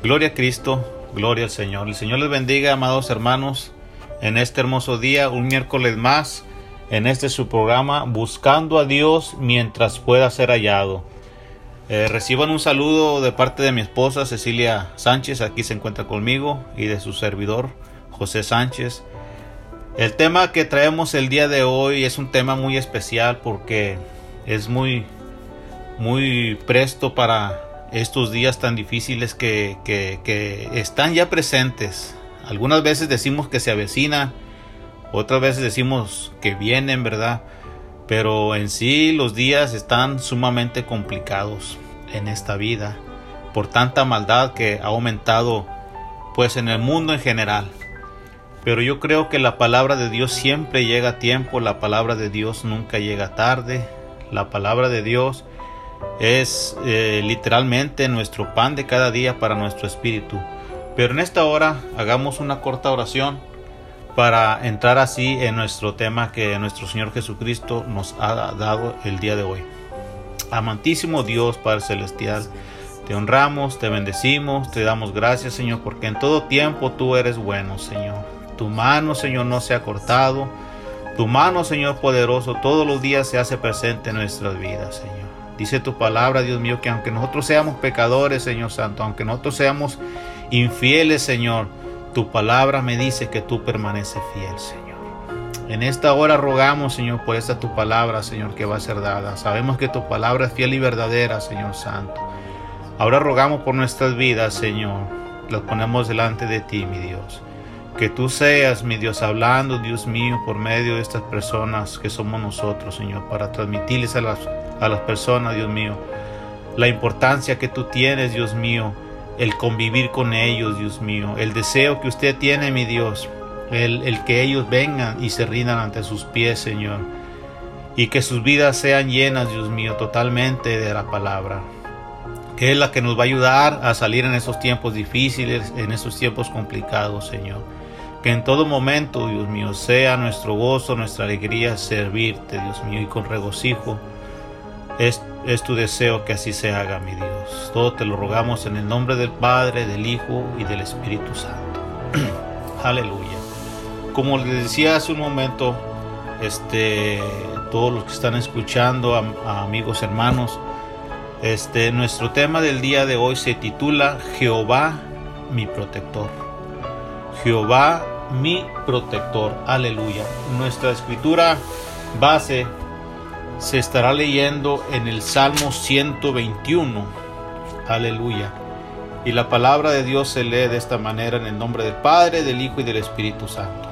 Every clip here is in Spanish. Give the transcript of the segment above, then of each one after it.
Gloria a Cristo, gloria al Señor. El Señor les bendiga, amados hermanos, en este hermoso día, un miércoles más, en este su programa, Buscando a Dios mientras pueda ser hallado. Eh, reciban un saludo de parte de mi esposa Cecilia Sánchez, aquí se encuentra conmigo, y de su servidor José Sánchez. El tema que traemos el día de hoy es un tema muy especial porque es muy, muy presto para estos días tan difíciles que, están ya presentes. Algunas veces decimos que se avecina, otras veces decimos que vienen, ¿verdad? Pero en sí los días están sumamente complicados en esta vida por tanta maldad que ha aumentado pues en el mundo en general. Pero yo creo que la palabra de Dios siempre llega a tiempo, la palabra de Dios nunca llega tarde, la palabra de Dios es eh, literalmente nuestro pan de cada día para nuestro espíritu. Pero en esta hora hagamos una corta oración para entrar así en nuestro tema que nuestro Señor Jesucristo nos ha dado el día de hoy. Amantísimo Dios Padre Celestial, te honramos, te bendecimos, te damos gracias Señor, porque en todo tiempo tú eres bueno Señor. Tu mano Señor no se ha cortado, tu mano Señor poderoso todos los días se hace presente en nuestras vidas Señor. Dice tu palabra, Dios mío, que aunque nosotros seamos pecadores, Señor Santo, aunque nosotros seamos infieles, Señor, tu palabra me dice que tú permaneces fiel, Señor. En esta hora rogamos, Señor, por esta tu palabra, Señor, que va a ser dada. Sabemos que tu palabra es fiel y verdadera, Señor Santo. Ahora rogamos por nuestras vidas, Señor. Las ponemos delante de ti, mi Dios. Que tú seas, mi Dios, hablando, Dios mío, por medio de estas personas que somos nosotros, Señor, para transmitirles a las, a las personas, Dios mío, la importancia que tú tienes, Dios mío, el convivir con ellos, Dios mío, el deseo que usted tiene, mi Dios, el, el que ellos vengan y se rindan ante sus pies, Señor, y que sus vidas sean llenas, Dios mío, totalmente de la palabra que es la que nos va a ayudar a salir en esos tiempos difíciles, en esos tiempos complicados, Señor. Que en todo momento, Dios mío, sea nuestro gozo, nuestra alegría servirte, Dios mío, y con regocijo. Es, tu deseo que así se haga, mi Dios. Todo te lo rogamos en el nombre del Padre, del Hijo y del Espíritu Santo. Aleluya. Como les decía hace un momento, este, todos los que están escuchando, amigos, hermanos, este, nuestro tema del día de hoy se titula Jehová mi protector. Jehová mi protector. Aleluya. Nuestra escritura base se estará leyendo en el Salmo 121. Aleluya. Y la palabra de Dios se lee de esta manera en el nombre del Padre, del Hijo y del Espíritu Santo.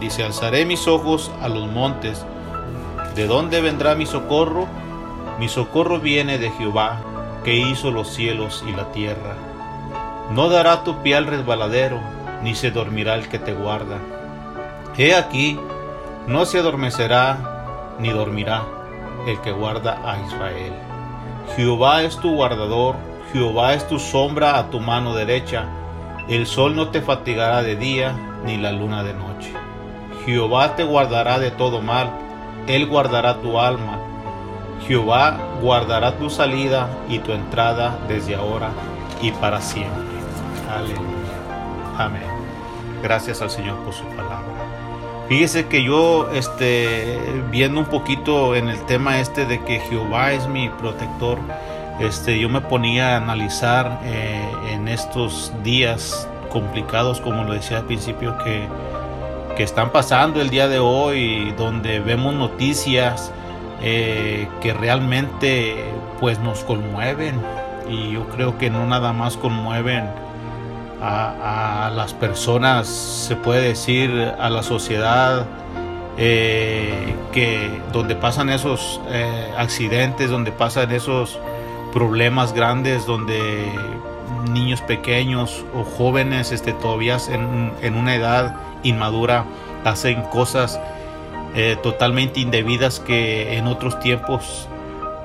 Dice, alzaré mis ojos a los montes. ¿De dónde vendrá mi socorro? Mi socorro viene de Jehová, que hizo los cielos y la tierra. No dará tu pie al resbaladero, ni se dormirá el que te guarda. He aquí, no se adormecerá, ni dormirá el que guarda a Israel. Jehová es tu guardador, Jehová es tu sombra a tu mano derecha. El sol no te fatigará de día, ni la luna de noche. Jehová te guardará de todo mal, Él guardará tu alma. Jehová guardará tu salida y tu entrada desde ahora y para siempre. Aleluya. Amén. Gracias al Señor por su palabra. Fíjese que yo, este, viendo un poquito en el tema este de que Jehová es mi protector, este, yo me ponía a analizar eh, en estos días complicados, como lo decía al principio, que, que están pasando el día de hoy, donde vemos noticias eh, que realmente pues nos conmueven. Y yo creo que no nada más conmueven a, las personas, se puede decir a la sociedad, eh, que donde pasan esos eh, accidentes, donde pasan esos problemas grandes, donde niños pequeños o jóvenes este, todavía en, en una edad inmadura hacen cosas eh, totalmente indebidas que en otros tiempos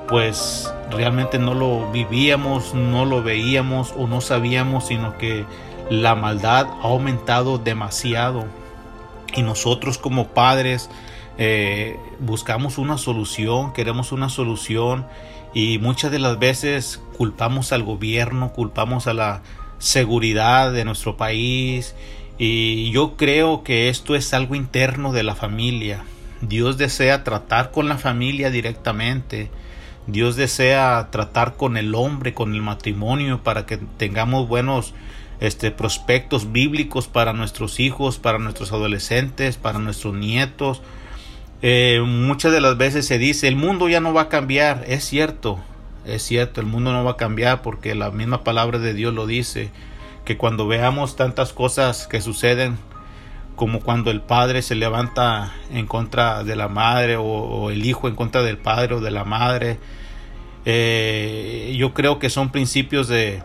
pues realmente no lo vivíamos, no lo veíamos o no sabíamos, sino que la maldad ha aumentado demasiado y nosotros como padres eh, buscamos una solución, queremos una solución y muchas de las veces culpamos al gobierno, culpamos a la seguridad de nuestro país y yo creo que esto es algo interno de la familia. Dios desea tratar con la familia directamente. Dios desea tratar con el hombre, con el matrimonio, para que tengamos buenos este, prospectos bíblicos para nuestros hijos, para nuestros adolescentes, para nuestros nietos. Eh, muchas de las veces se dice, el mundo ya no va a cambiar. Es cierto, es cierto, el mundo no va a cambiar porque la misma palabra de Dios lo dice, que cuando veamos tantas cosas que suceden como cuando el padre se levanta en contra de la madre o, el hijo en contra del padre o de la madre. Eh, yo creo que son principios de,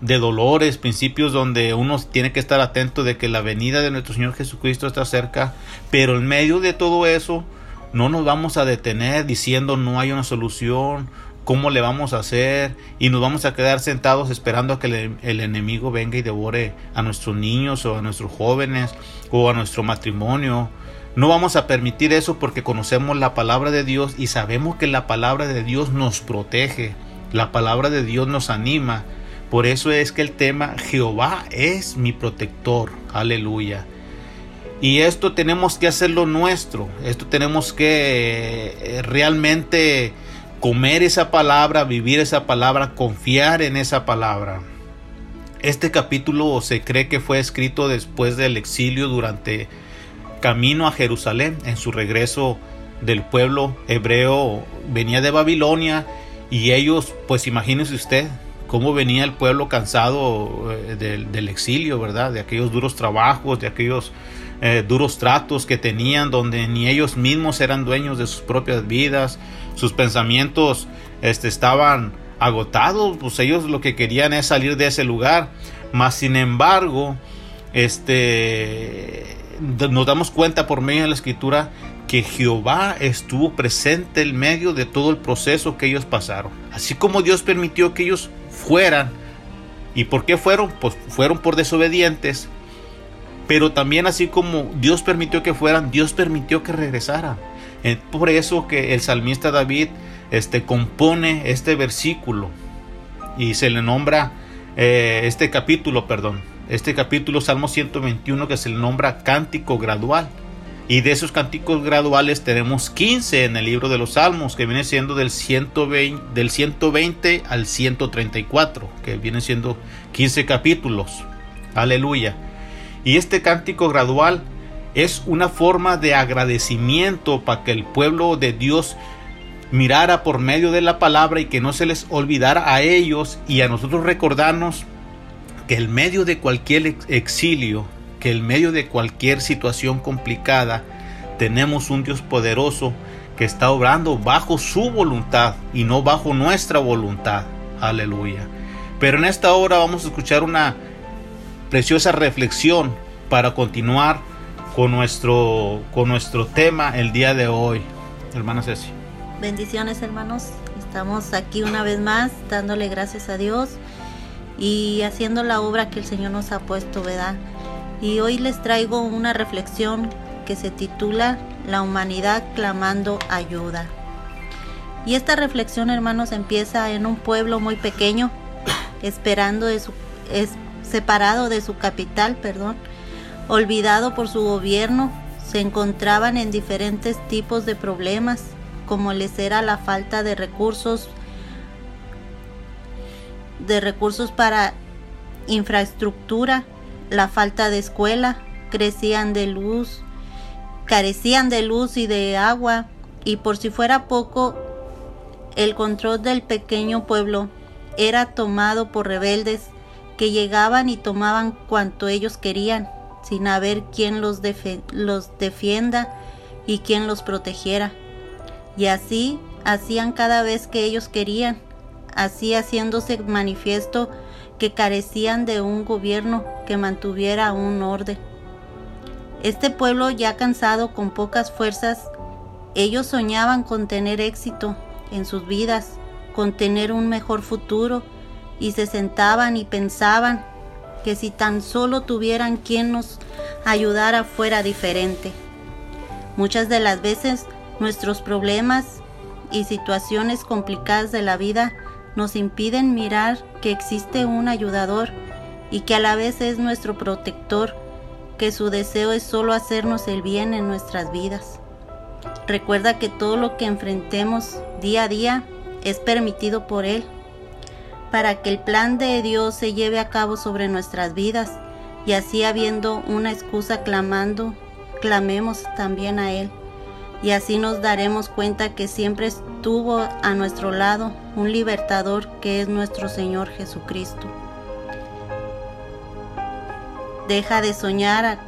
de dolores, principios donde uno tiene que estar atento de que la venida de nuestro Señor Jesucristo está cerca, pero en medio de todo eso no nos vamos a detener diciendo no hay una solución, cómo le vamos a hacer y nos vamos a quedar sentados esperando a que el, enemigo venga y devore a nuestros niños o a nuestros jóvenes o a nuestro matrimonio. No vamos a permitir eso porque conocemos la palabra de Dios y sabemos que la palabra de Dios nos protege, la palabra de Dios nos anima. Por eso es que el tema Jehová es mi protector. Aleluya. Y esto tenemos que hacerlo nuestro. Esto tenemos que eh, realmente comer esa palabra, vivir esa palabra, confiar en esa palabra. Este capítulo se cree que fue escrito después del exilio durante camino a Jerusalén en su regreso del pueblo hebreo venía de Babilonia y ellos pues imagínese usted cómo venía el pueblo cansado eh, del, exilio, ¿verdad? De aquellos duros trabajos, de aquellos eh, duros tratos que tenían, donde ni ellos mismos eran dueños de sus propias vidas, sus pensamientos este, estaban agotados, pues ellos lo que querían es salir de ese lugar, mas sin embargo, este, nos damos cuenta por medio de la escritura que Jehová estuvo presente en medio de todo el proceso que ellos pasaron. Así como Dios permitió que ellos fueran. ¿Y por qué fueron? Pues fueron por desobedientes. Pero también así como Dios permitió que fueran, Dios permitió que regresaran. Por eso que el salmista David este, compone este versículo y se le nombra eh, este capítulo, perdón, este capítulo Salmo 121 que se le nombra cántico gradual. Y de esos cánticos graduales tenemos 15 en el libro de los Salmos, que viene siendo del 120, del 120 al 134, que viene siendo 15 capítulos. Aleluya. Y este cántico gradual es una forma de agradecimiento para que el pueblo de Dios mirara por medio de la palabra y que no se les olvidara a ellos y a nosotros recordarnos que el medio de cualquier exilio que en medio de cualquier situación complicada tenemos un Dios poderoso que está obrando bajo su voluntad y no bajo nuestra voluntad. Aleluya. Pero en esta hora vamos a escuchar una preciosa reflexión para continuar con nuestro, con nuestro tema el día de hoy. Hermana Ceci. Bendiciones hermanos. Estamos aquí una vez más dándole gracias a Dios y haciendo la obra que el Señor nos ha puesto, ¿verdad? Y hoy les traigo una reflexión que se titula La humanidad clamando ayuda. Y esta reflexión, hermanos, empieza en un pueblo muy pequeño, esperando de su es, separado de su capital, perdón, olvidado por su gobierno, se encontraban en diferentes tipos de problemas, como les era la falta de recursos de recursos para infraestructura, la falta de escuela, crecían de luz, carecían de luz y de agua, y por si fuera poco, el control del pequeño pueblo era tomado por rebeldes que llegaban y tomaban cuanto ellos querían, sin haber quien los, los defienda y quien los protegiera. Y así hacían cada vez que ellos querían, así haciéndose manifiesto que carecían de un gobierno que mantuviera un orden. Este pueblo ya cansado con pocas fuerzas, ellos soñaban con tener éxito en sus vidas, con tener un mejor futuro, y se sentaban y pensaban que si tan solo tuvieran quien nos ayudara fuera diferente. Muchas de las veces nuestros problemas y situaciones complicadas de la vida nos impiden mirar que existe un ayudador y que a la vez es nuestro protector, que su deseo es solo hacernos el bien en nuestras vidas. Recuerda que todo lo que enfrentemos día a día es permitido por Él, para que el plan de Dios se lleve a cabo sobre nuestras vidas y así habiendo una excusa clamando, clamemos también a Él y así nos daremos cuenta que siempre estuvo a nuestro lado un libertador que es nuestro Señor Jesucristo. Deja de soñar,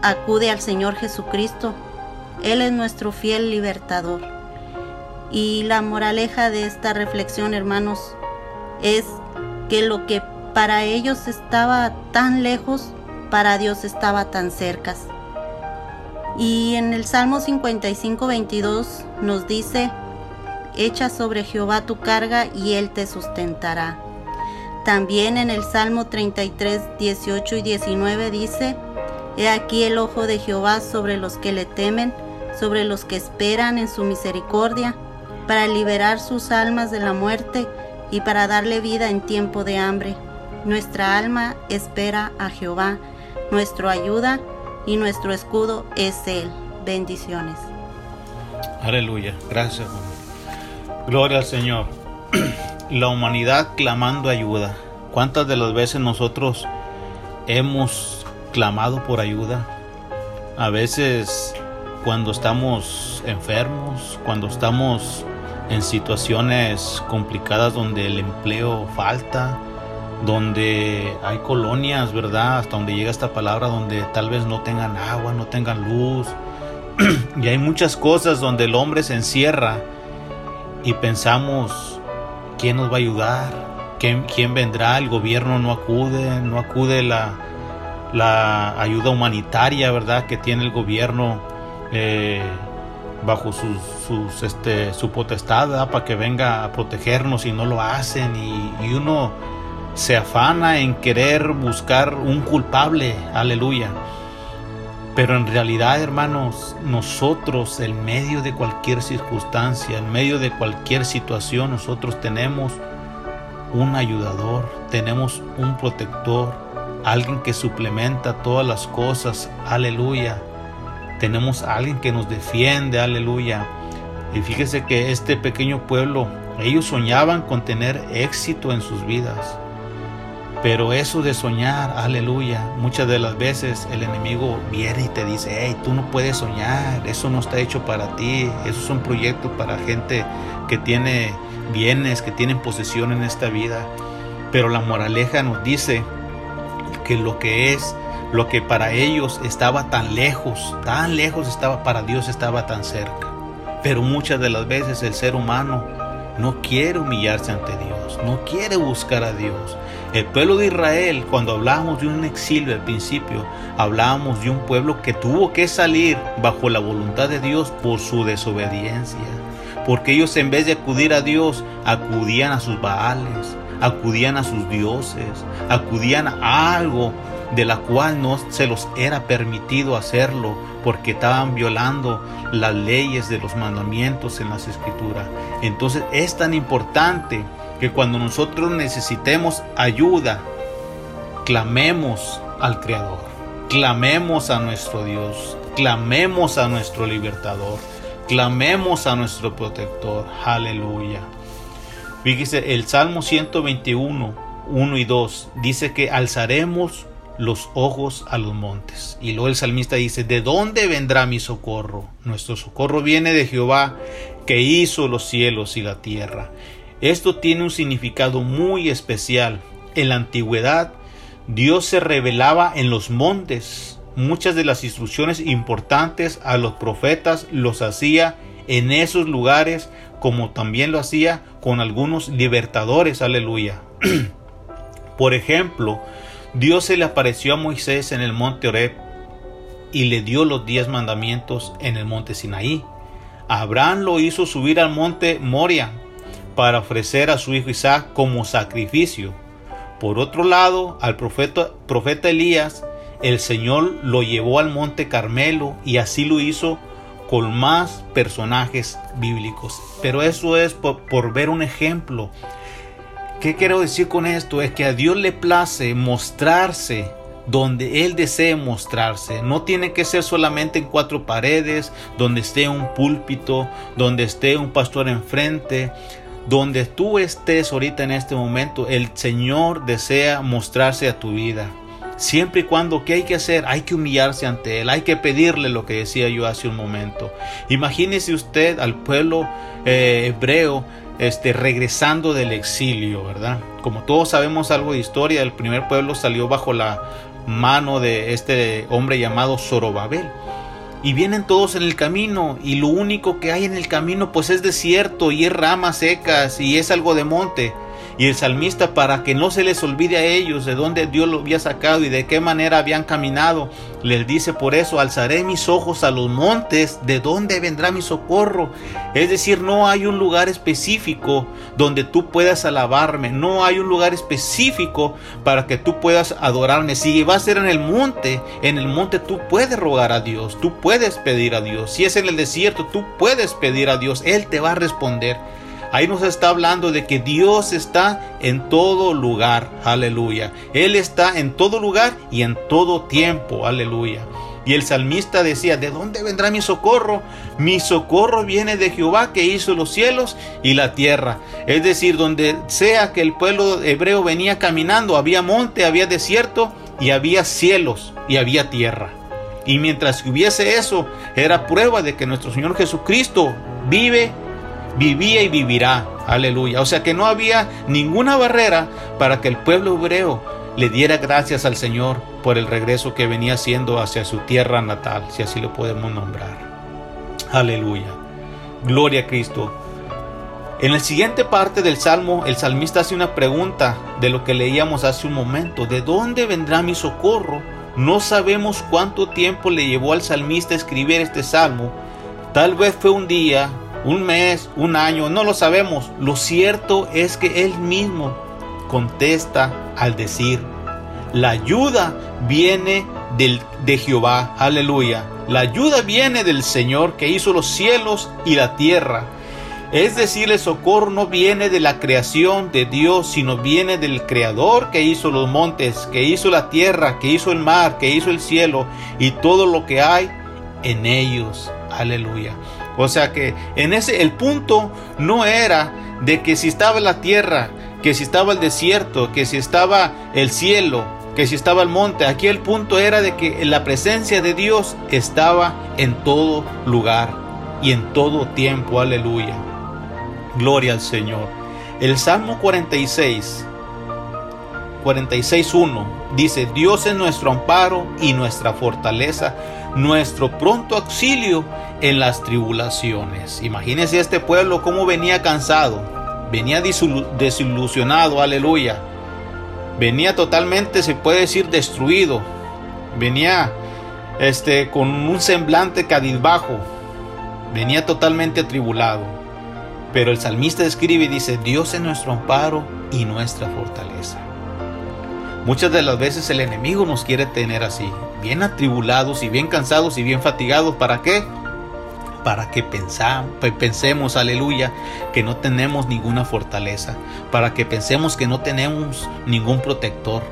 acude al Señor Jesucristo. Él es nuestro fiel libertador. Y la moraleja de esta reflexión, hermanos, es que lo que para ellos estaba tan lejos, para Dios estaba tan cerca. Y en el Salmo 55, 22 nos dice, echa sobre Jehová tu carga y él te sustentará. También en el Salmo 33, 18 y 19 dice, He aquí el ojo de Jehová sobre los que le temen, sobre los que esperan en su misericordia, para liberar sus almas de la muerte y para darle vida en tiempo de hambre. Nuestra alma espera a Jehová, nuestro ayuda y nuestro escudo es Él. Bendiciones. Aleluya. Gracias. Gloria al Señor. La humanidad clamando ayuda. ¿Cuántas de las veces nosotros hemos clamado por ayuda? A veces cuando estamos enfermos, cuando estamos en situaciones complicadas donde el empleo falta, donde hay colonias, ¿verdad? Hasta donde llega esta palabra, donde tal vez no tengan agua, no tengan luz. y hay muchas cosas donde el hombre se encierra y pensamos, ¿quién nos va a ayudar? ¿Quién, vendrá? El gobierno no acude, no acude la, la ayuda humanitaria, ¿verdad? Que tiene el gobierno eh, bajo sus, este, su potestad, Para que venga a protegernos y no lo hacen y uno se afana en querer buscar un culpable, aleluya. Pero en realidad, hermanos, nosotros en medio de cualquier circunstancia, en medio de cualquier situación, nosotros tenemos un ayudador, tenemos un protector, alguien que suplementa todas las cosas, aleluya. Tenemos a alguien que nos defiende, aleluya. Y fíjese que este pequeño pueblo, ellos soñaban con tener éxito en sus vidas. Pero eso de soñar, aleluya, muchas de las veces el enemigo viene y te dice, hey, tú no puedes soñar, eso no está hecho para ti, eso es un proyecto para gente que tiene bienes, que tienen posesión en esta vida. Pero la moraleja nos dice que lo que es, lo que para ellos estaba tan lejos, tan lejos estaba, para Dios estaba tan cerca. Pero muchas de las veces el ser humano no quiere humillarse ante Dios, no quiere buscar a Dios. El pueblo de Israel, cuando hablábamos de un exilio al principio, hablábamos de un pueblo que tuvo que salir bajo la voluntad de Dios por su desobediencia. Porque ellos en vez de acudir a Dios, acudían a sus baales, acudían a sus dioses, acudían a algo de la cual no se los era permitido hacerlo porque estaban violando las leyes de los mandamientos en las escrituras. Entonces es tan importante que cuando nosotros necesitemos ayuda, clamemos al Creador, clamemos a nuestro Dios, clamemos a nuestro libertador, clamemos a nuestro protector. Aleluya. Fíjese, el Salmo 121, 1 y 2 dice que alzaremos los ojos a los montes. Y luego el salmista dice, ¿de dónde vendrá mi socorro? Nuestro socorro viene de Jehová, que hizo los cielos y la tierra. Esto tiene un significado muy especial. En la antigüedad, Dios se revelaba en los montes. Muchas de las instrucciones importantes a los profetas los hacía en esos lugares, como también lo hacía con algunos libertadores. Aleluya. Por ejemplo, Dios se le apareció a Moisés en el monte Oreb y le dio los diez mandamientos en el monte Sinaí. Abraham lo hizo subir al monte Moria para ofrecer a su hijo Isaac como sacrificio. Por otro lado, al profeta, profeta Elías, el Señor lo llevó al monte Carmelo y así lo hizo con más personajes bíblicos. Pero eso es por, por ver un ejemplo ¿Qué quiero decir con esto? Es que a Dios le place mostrarse donde Él desee mostrarse. No tiene que ser solamente en cuatro paredes, donde esté un púlpito, donde esté un pastor enfrente. Donde tú estés ahorita en este momento, el Señor desea mostrarse a tu vida. Siempre y cuando, ¿qué hay que hacer? Hay que humillarse ante Él, hay que pedirle lo que decía yo hace un momento. Imagínese usted al pueblo eh, hebreo este, regresando del exilio, ¿verdad? Como todos sabemos algo de historia, el primer pueblo salió bajo la mano de este hombre llamado Zorobabel. Y vienen todos en el camino y lo único que hay en el camino pues es desierto y es ramas secas y es algo de monte. Y el salmista, para que no se les olvide a ellos de dónde Dios lo había sacado y de qué manera habían caminado, les dice por eso, alzaré mis ojos a los montes, ¿de dónde vendrá mi socorro? Es decir, no hay un lugar específico donde tú puedas alabarme, no hay un lugar específico para que tú puedas adorarme. Si va a ser en el monte, en el monte tú puedes rogar a Dios, tú puedes pedir a Dios. Si es en el desierto, tú puedes pedir a Dios, Él te va a responder. Ahí nos está hablando de que Dios está en todo lugar, aleluya. Él está en todo lugar y en todo tiempo, aleluya. Y el salmista decía, ¿de dónde vendrá mi socorro? Mi socorro viene de Jehová que hizo los cielos y la tierra. Es decir, donde sea que el pueblo hebreo venía caminando, había monte, había desierto y había cielos y había tierra. Y mientras que hubiese eso, era prueba de que nuestro Señor Jesucristo vive, vivía y vivirá. Aleluya. O sea que no había ninguna barrera para que el pueblo hebreo le diera gracias al Señor por el regreso que venía haciendo hacia su tierra natal, si así lo podemos nombrar. Aleluya. Gloria a Cristo. En la siguiente parte del Salmo, el salmista hace una pregunta de lo que leíamos hace un momento. ¿De dónde vendrá mi socorro? No sabemos cuánto tiempo le llevó al salmista escribir este salmo. Tal vez fue un día, un mes, un año, no lo sabemos. Lo cierto es que él mismo contesta al decir, la ayuda viene del, de Jehová, aleluya. La ayuda viene del Señor que hizo los cielos y la tierra. Es decir, el socorro no viene de la creación de Dios, sino viene del Creador que hizo los montes, que hizo la tierra, que hizo el mar, que hizo el cielo y todo lo que hay en ellos. Aleluya. O sea que en ese el punto no era de que si estaba la tierra, que si estaba el desierto, que si estaba el cielo, que si estaba el monte. Aquí el punto era de que la presencia de Dios estaba en todo lugar y en todo tiempo. Aleluya. Gloria al Señor. El Salmo 46, 46.1 dice, Dios es nuestro amparo y nuestra fortaleza, nuestro pronto auxilio en las tribulaciones. Imagínense este pueblo cómo venía cansado, venía desilusionado, aleluya. Venía totalmente, se puede decir, destruido. Venía este, con un semblante cadizbajo. Venía totalmente atribulado. Pero el salmista escribe y dice, Dios es nuestro amparo y nuestra fortaleza. Muchas de las veces el enemigo nos quiere tener así, bien atribulados y bien cansados y bien fatigados. ¿Para qué? Para que pensemos, aleluya, que no tenemos ninguna fortaleza. Para que pensemos que no tenemos ningún protector.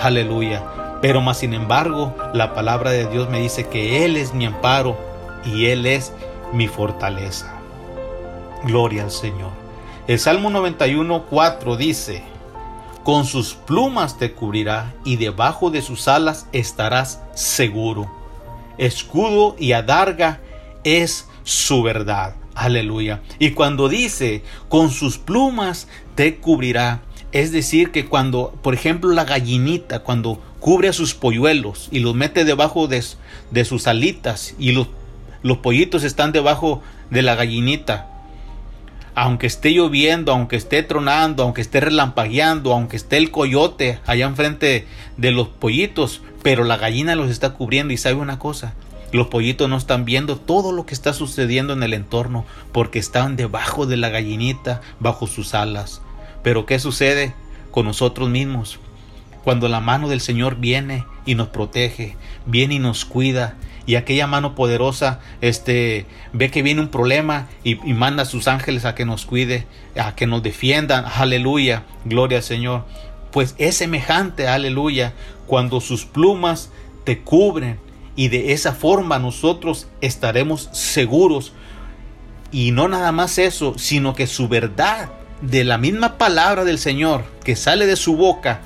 Aleluya. Pero más sin embargo, la palabra de Dios me dice que Él es mi amparo y Él es mi fortaleza. Gloria al Señor. El Salmo 91, 4 dice, con sus plumas te cubrirá y debajo de sus alas estarás seguro. Escudo y adarga es su verdad. Aleluya. Y cuando dice, con sus plumas te cubrirá, es decir, que cuando, por ejemplo, la gallinita, cuando cubre a sus polluelos y los mete debajo de, sus alitas y los pollitos están debajo de la gallinita, aunque esté lloviendo, aunque esté tronando, aunque esté relampagueando, aunque esté el coyote allá enfrente de los pollitos, pero la gallina los está cubriendo y sabe una cosa, los pollitos no están viendo todo lo que está sucediendo en el entorno porque están debajo de la gallinita, bajo sus alas. Pero ¿qué sucede con nosotros mismos? Cuando la mano del Señor viene y nos protege, viene y nos cuida y aquella mano poderosa este ve que viene un problema y, manda a sus ángeles a que nos cuide, a que nos defiendan, aleluya, gloria al Señor. Pues es semejante, aleluya, cuando sus plumas te cubren y de esa forma nosotros estaremos seguros. Y no nada más eso, sino que su verdad de la misma palabra del Señor que sale de su boca,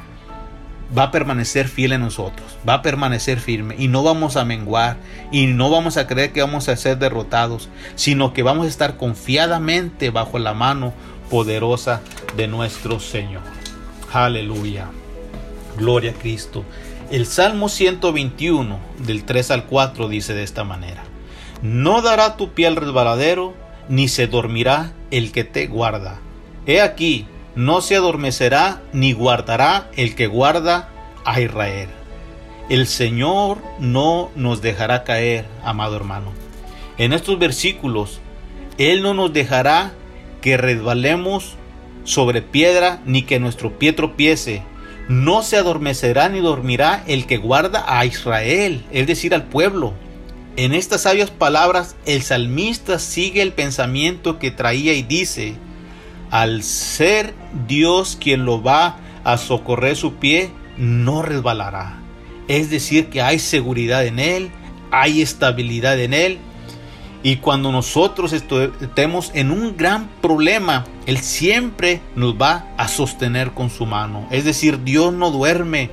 va a permanecer fiel en nosotros, va a permanecer firme y no vamos a menguar y no vamos a creer que vamos a ser derrotados, sino que vamos a estar confiadamente bajo la mano poderosa de nuestro Señor. Aleluya. Gloria a Cristo. El Salmo 121 del 3 al 4 dice de esta manera, No dará tu pie al resbaladero, ni se dormirá el que te guarda. He aquí, no se adormecerá ni guardará el que guarda a Israel. El Señor no nos dejará caer, amado hermano. En estos versículos, Él no nos dejará que resbalemos sobre piedra ni que nuestro pie tropiece. No se adormecerá ni dormirá el que guarda a Israel, es decir, al pueblo. En estas sabias palabras, el salmista sigue el pensamiento que traía y dice, al ser Dios quien lo va a socorrer su pie, no resbalará. Es decir, que hay seguridad en Él, hay estabilidad en Él. Y cuando nosotros estemos en un gran problema, Él siempre nos va a sostener con su mano. Es decir, Dios no duerme,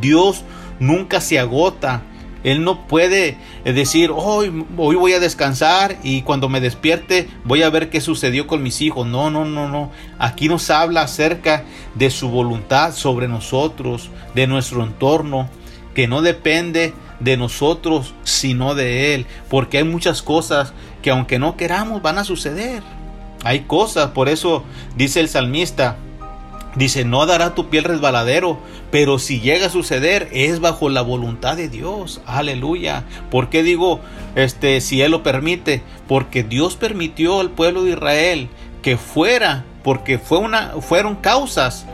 Dios nunca se agota, Él no puede eh, decir, hoy, hoy voy a descansar y cuando me despierte voy a ver qué sucedió con mis hijos. No, no, no, no. Aquí nos habla acerca de su voluntad sobre nosotros, de nuestro entorno, que no depende de nosotros, sino de Él. Porque hay muchas cosas que aunque no queramos van a suceder. Hay cosas, por eso dice el salmista, Dice, no dará tu piel resbaladero, pero si llega a suceder es bajo la voluntad de Dios. Aleluya. ¿Por qué digo, este, si Él lo permite? Porque Dios permitió al pueblo de Israel que fuera, porque fue una, fueron causas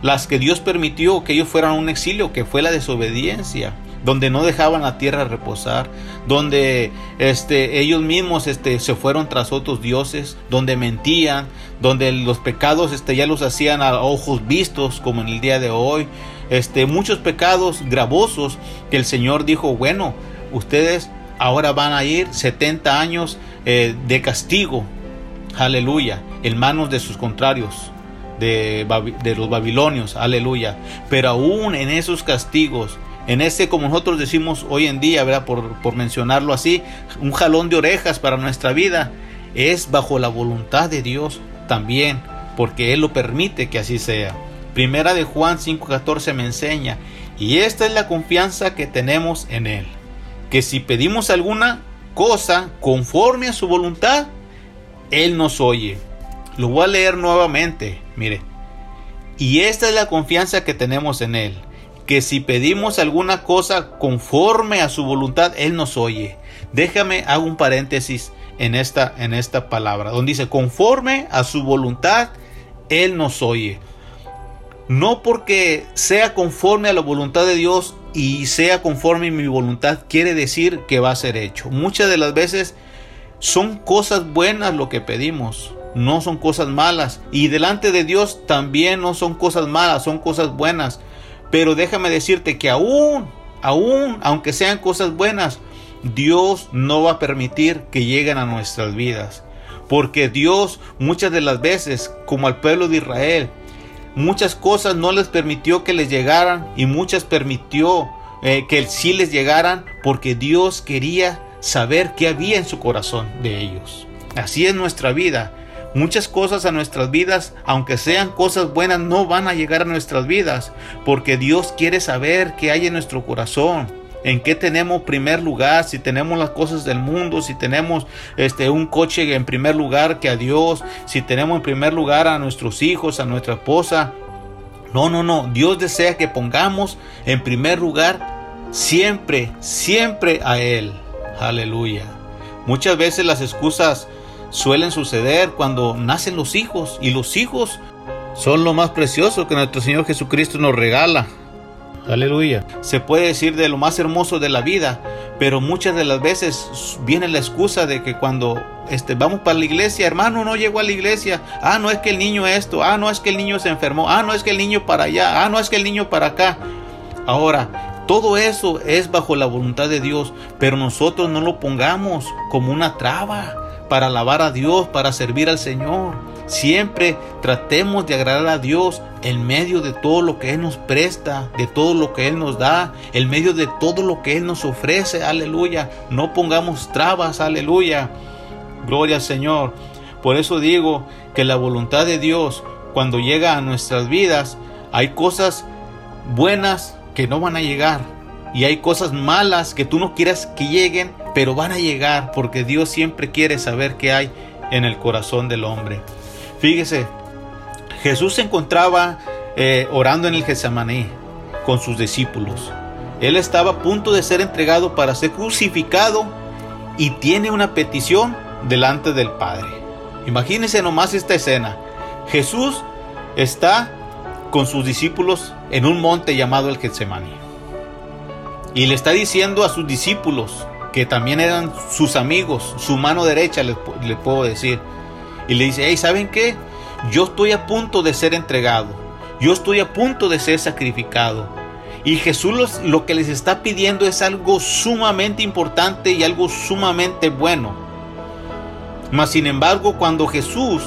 las que Dios permitió que ellos fueran a un exilio, que fue la desobediencia donde no dejaban la tierra reposar, donde este, ellos mismos este, se fueron tras otros dioses, donde mentían, donde los pecados este, ya los hacían a ojos vistos, como en el día de hoy. Este, muchos pecados gravosos que el Señor dijo, bueno, ustedes ahora van a ir 70 años eh, de castigo, aleluya, en manos de sus contrarios. De, de los babilonios, aleluya. Pero aún en esos castigos, en ese, como nosotros decimos hoy en día, ¿verdad? Por, por, mencionarlo así, un jalón de orejas para nuestra vida, es bajo la voluntad de Dios también, porque Él lo permite que así sea. Primera de Juan 5:14 me enseña, y esta es la confianza que tenemos en Él, que si pedimos alguna cosa conforme a su voluntad, Él nos oye. Lo voy a leer nuevamente, mire. Y esta es la confianza que tenemos en Él que si pedimos alguna cosa conforme a su voluntad, Él nos oye. Déjame, hago un paréntesis en esta, en esta palabra, donde dice, conforme a su voluntad, Él nos oye. No porque sea conforme a la voluntad de Dios y sea conforme a mi voluntad, quiere decir que va a ser hecho. Muchas de las veces son cosas buenas lo que pedimos, no son cosas malas. Y delante de Dios también no son cosas malas, son cosas buenas. Pero déjame decirte que aún, aún, aunque sean cosas buenas, Dios no va a permitir que lleguen a nuestras vidas. Porque Dios muchas de las veces, como al pueblo de Israel, muchas cosas no les permitió que les llegaran y muchas permitió eh, que sí les llegaran porque Dios quería saber qué había en su corazón de ellos. Así es nuestra vida. Muchas cosas a nuestras vidas, aunque sean cosas buenas, no van a llegar a nuestras vidas, porque Dios quiere saber qué hay en nuestro corazón, en qué tenemos primer lugar, si tenemos las cosas del mundo, si tenemos este un coche en primer lugar que a Dios, si tenemos en primer lugar a nuestros hijos, a nuestra esposa. No, no, no, Dios desea que pongamos en primer lugar siempre, siempre a él. Aleluya. Muchas veces las excusas suelen suceder cuando nacen los hijos y los hijos son lo más precioso que nuestro Señor Jesucristo nos regala. Aleluya. Se puede decir de lo más hermoso de la vida, pero muchas de las veces viene la excusa de que cuando este, vamos para la iglesia, hermano, no llegó a la iglesia. Ah, no es que el niño esto. Ah, no es que el niño se enfermó. Ah, no es que el niño para allá. Ah, no es que el niño para acá. Ahora, todo eso es bajo la voluntad de Dios, pero nosotros no lo pongamos como una traba para alabar a Dios, para servir al Señor. Siempre tratemos de agradar a Dios en medio de todo lo que Él nos presta, de todo lo que Él nos da, en medio de todo lo que Él nos ofrece. Aleluya. No pongamos trabas. Aleluya. Gloria al Señor. Por eso digo que la voluntad de Dios, cuando llega a nuestras vidas, hay cosas buenas que no van a llegar. Y hay cosas malas que tú no quieras que lleguen, pero van a llegar porque Dios siempre quiere saber qué hay en el corazón del hombre. Fíjese, Jesús se encontraba eh, orando en el Getsemaní con sus discípulos. Él estaba a punto de ser entregado para ser crucificado y tiene una petición delante del Padre. Imagínense nomás esta escena. Jesús está con sus discípulos en un monte llamado el Getsemaní. Y le está diciendo a sus discípulos, que también eran sus amigos, su mano derecha, les, puedo decir. Y le dice, hey, ¿saben qué? Yo estoy a punto de ser entregado. Yo estoy a punto de ser sacrificado. Y Jesús lo que les está pidiendo es algo sumamente importante y algo sumamente bueno. Mas sin embargo, cuando Jesús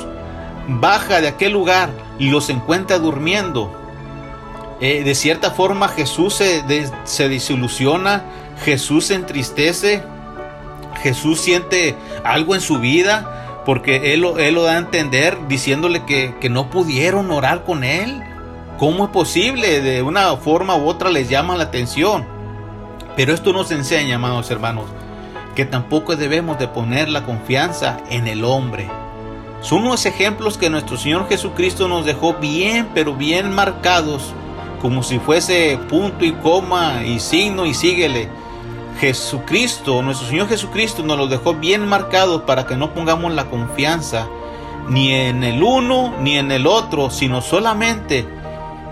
baja de aquel lugar y los encuentra durmiendo, eh, de cierta forma Jesús se, se desilusiona Jesús se entristece, Jesús siente algo en su vida, porque Él, él lo da a entender diciéndole que, que no pudieron orar con Él. ¿Cómo es posible? De una forma u otra les llama la atención. Pero esto nos enseña, amados hermanos, que tampoco debemos de poner la confianza en el hombre. Son unos ejemplos que nuestro Señor Jesucristo nos dejó bien, pero bien marcados, como si fuese punto y coma y signo y síguele. Jesucristo, nuestro Señor Jesucristo nos los dejó bien marcados para que no pongamos la confianza ni en el uno ni en el otro, sino solamente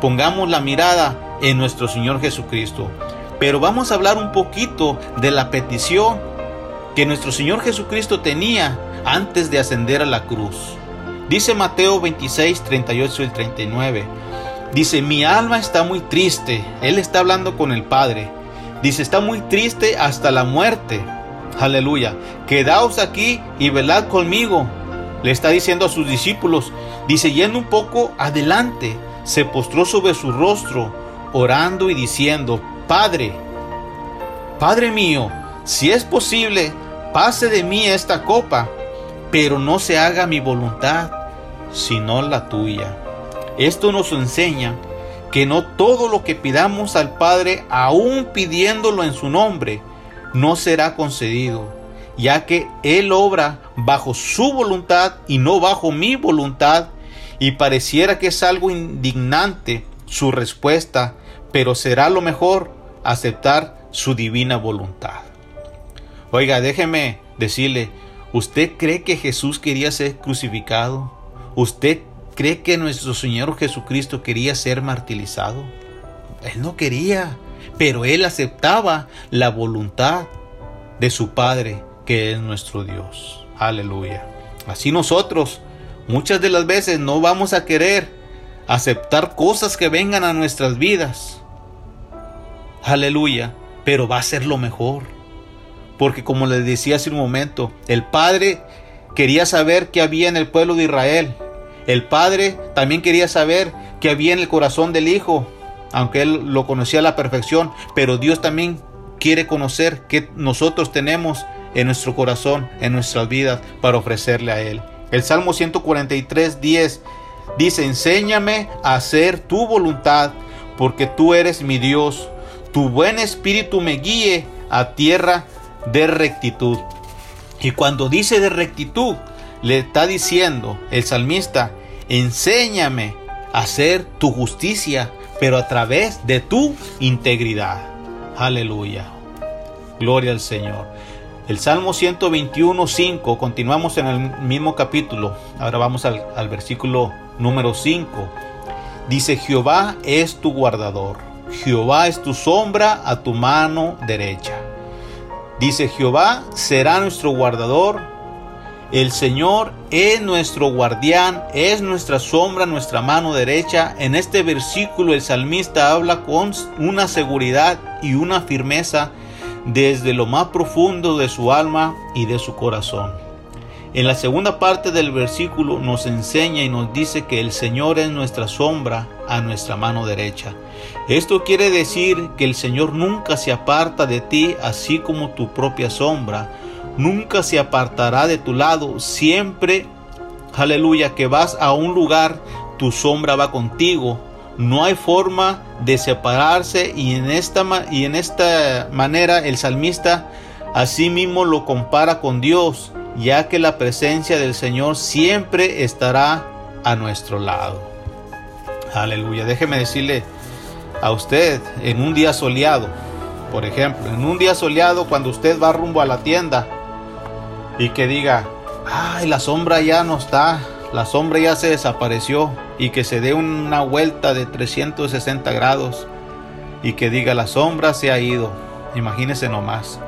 pongamos la mirada en nuestro Señor Jesucristo. Pero vamos a hablar un poquito de la petición que nuestro Señor Jesucristo tenía antes de ascender a la cruz. Dice Mateo 26, 38 y 39. Dice, mi alma está muy triste. Él está hablando con el Padre. Dice, está muy triste hasta la muerte. Aleluya. Quedaos aquí y velad conmigo. Le está diciendo a sus discípulos. Dice, yendo un poco adelante, se postró sobre su rostro, orando y diciendo, Padre, Padre mío, si es posible, pase de mí esta copa, pero no se haga mi voluntad, sino la tuya. Esto nos enseña que no todo lo que pidamos al Padre, aun pidiéndolo en su nombre, no será concedido, ya que Él obra bajo su voluntad y no bajo mi voluntad, y pareciera que es algo indignante su respuesta, pero será lo mejor aceptar su divina voluntad. Oiga, déjeme decirle, ¿usted cree que Jesús quería ser crucificado? ¿Usted cree que nuestro Señor Jesucristo quería ser martirizado? Él no quería, pero él aceptaba la voluntad de su Padre, que es nuestro Dios. Aleluya. Así nosotros muchas de las veces no vamos a querer aceptar cosas que vengan a nuestras vidas. Aleluya. Pero va a ser lo mejor. Porque como les decía hace un momento, el Padre quería saber qué había en el pueblo de Israel. El Padre también quería saber qué había en el corazón del Hijo, aunque Él lo conocía a la perfección. Pero Dios también quiere conocer qué nosotros tenemos en nuestro corazón, en nuestras vidas, para ofrecerle a Él. El Salmo 143, 10 dice, enséñame a hacer tu voluntad, porque tú eres mi Dios. Tu buen espíritu me guíe a tierra de rectitud. Y cuando dice de rectitud, le está diciendo el salmista, enséñame a hacer tu justicia, pero a través de tu integridad. Aleluya. Gloria al Señor. El Salmo 121, 5, continuamos en el mismo capítulo. Ahora vamos al, versículo número 5. Dice, Jehová es tu guardador. Jehová es tu sombra a tu mano derecha. Dice Jehová será nuestro guardador. El Señor es nuestro guardián, es nuestra sombra, nuestra mano derecha. En este versículo el salmista habla con una seguridad y una firmeza desde lo más profundo de su alma y de su corazón. En la segunda parte del versículo nos enseña y nos dice que el Señor es nuestra sombra a nuestra mano derecha. Esto quiere decir que el Señor nunca se aparta de ti así como tu propia sombra. Nunca se apartará de tu lado. Siempre, aleluya, que vas a un lugar, tu sombra va contigo. No hay forma de separarse y en esta, y en esta manera el salmista así mismo lo compara con Dios ya que la presencia del Señor siempre estará a nuestro lado. Aleluya. Déjeme decirle a usted en un día soleado, por ejemplo, en un día soleado cuando usted va rumbo a la tienda y que diga, ay, la sombra ya no está, la sombra ya se desapareció y que se dé una vuelta de 360 grados y que diga, la sombra se ha ido. Imagínese nomás.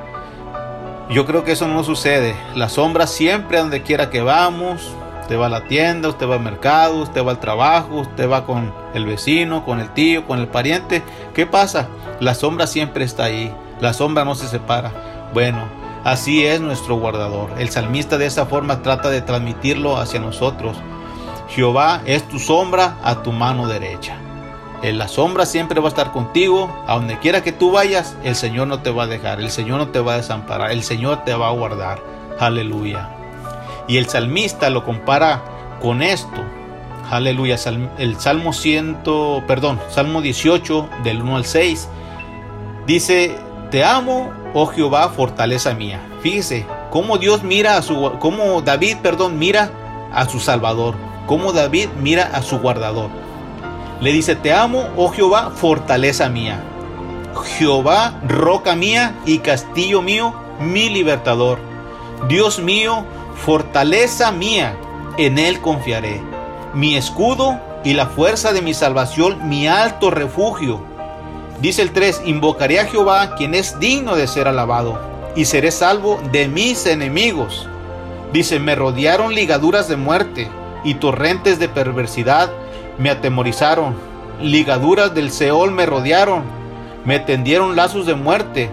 Yo creo que eso no sucede. La sombra siempre donde quiera que vamos. Usted va a la tienda, usted va al mercado, usted va al trabajo, usted va con el vecino, con el tío, con el pariente. ¿Qué pasa? La sombra siempre está ahí. La sombra no se separa. Bueno, así es nuestro guardador. El salmista de esa forma trata de transmitirlo hacia nosotros. Jehová es tu sombra a tu mano derecha. En la sombra siempre va a estar contigo. A donde quiera que tú vayas, el Señor no te va a dejar. El Señor no te va a desamparar. El Señor te va a guardar. Aleluya. Y el salmista lo compara con esto. Aleluya. El Salmo 100, perdón, Salmo 18 del 1 al 6 dice, "Te amo, oh Jehová, fortaleza mía." Fíjese cómo Dios mira a su cómo David, perdón, mira a su Salvador, cómo David mira a su guardador. Le dice, "Te amo, oh Jehová, fortaleza mía." Jehová, roca mía y castillo mío, mi libertador. Dios mío, fortaleza mía, en él confiaré mi escudo y la fuerza de mi salvación, mi alto refugio. Dice el 3, invocaré a Jehová, quien es digno de ser alabado, y seré salvo de mis enemigos. Dice, me rodearon ligaduras de muerte y torrentes de perversidad me atemorizaron. Ligaduras del Seol me rodearon, me tendieron lazos de muerte.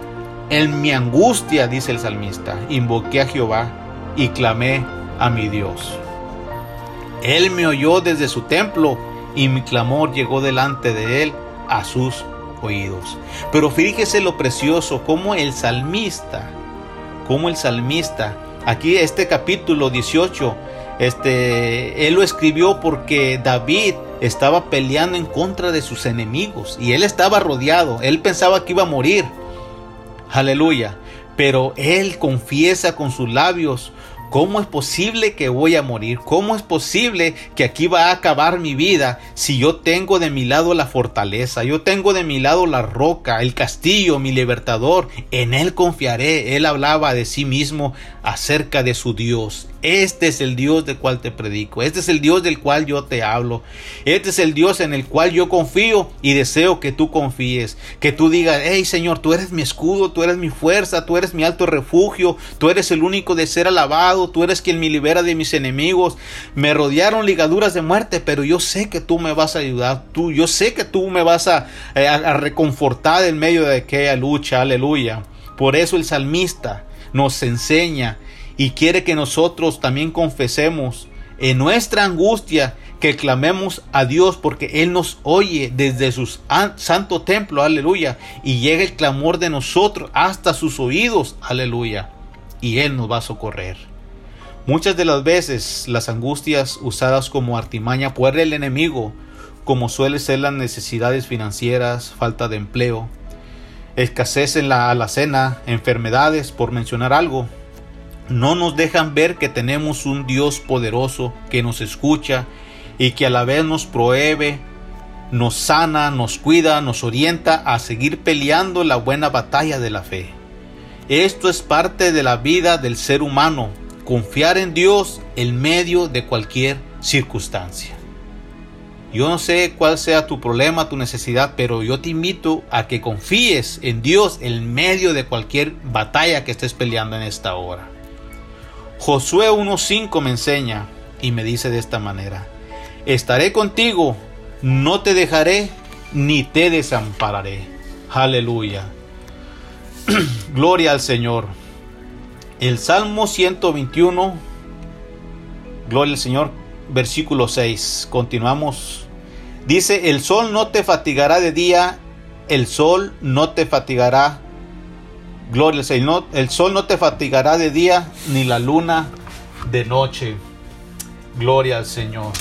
En mi angustia, dice el salmista, invoqué a Jehová y clamé a mi Dios. Él me oyó desde su templo y mi clamor llegó delante de él a sus oídos. Pero fíjese lo precioso, como el salmista, como el salmista, aquí este capítulo 18, este, él lo escribió porque David estaba peleando en contra de sus enemigos y él estaba rodeado, él pensaba que iba a morir. Aleluya. Pero él confiesa con sus labios ¿Cómo es posible que voy a morir? ¿Cómo es posible que aquí va a acabar mi vida si yo tengo de mi lado la fortaleza? Yo tengo de mi lado la roca, el castillo, mi libertador. En él confiaré. Él hablaba de sí mismo acerca de su Dios. Este es el Dios del cual te predico. Este es el Dios del cual yo te hablo. Este es el Dios en el cual yo confío y deseo que tú confíes. Que tú digas, hey Señor, tú eres mi escudo, tú eres mi fuerza, tú eres mi alto refugio, tú eres el único de ser alabado, tú eres quien me libera de mis enemigos. Me rodearon ligaduras de muerte, pero yo sé que tú me vas a ayudar. Tú, yo sé que tú me vas a, eh, a, a reconfortar en medio de aquella lucha. Aleluya. Por eso el salmista nos enseña y quiere que nosotros también confesemos en nuestra angustia que clamemos a Dios porque Él nos oye desde su santo templo, aleluya, y llega el clamor de nosotros hasta sus oídos, aleluya, y Él nos va a socorrer. Muchas de las veces las angustias usadas como artimaña por el enemigo, como suele ser las necesidades financieras, falta de empleo, escasez en la alacena, enfermedades, por mencionar algo, no nos dejan ver que tenemos un Dios poderoso que nos escucha y que a la vez nos prohíbe, nos sana, nos cuida, nos orienta a seguir peleando la buena batalla de la fe. Esto es parte de la vida del ser humano, confiar en Dios en medio de cualquier circunstancia. Yo no sé cuál sea tu problema, tu necesidad, pero yo te invito a que confíes en Dios en medio de cualquier batalla que estés peleando en esta hora. Josué 1.5 me enseña y me dice de esta manera, estaré contigo, no te dejaré ni te desampararé. Aleluya. Gloria al Señor. El Salmo 121, Gloria al Señor, versículo 6. Continuamos. Dice, el sol no te fatigará de día, el sol no te fatigará Gloria al Señor. El sol no te fatigará de día, ni la luna de noche. Gloria al Señor.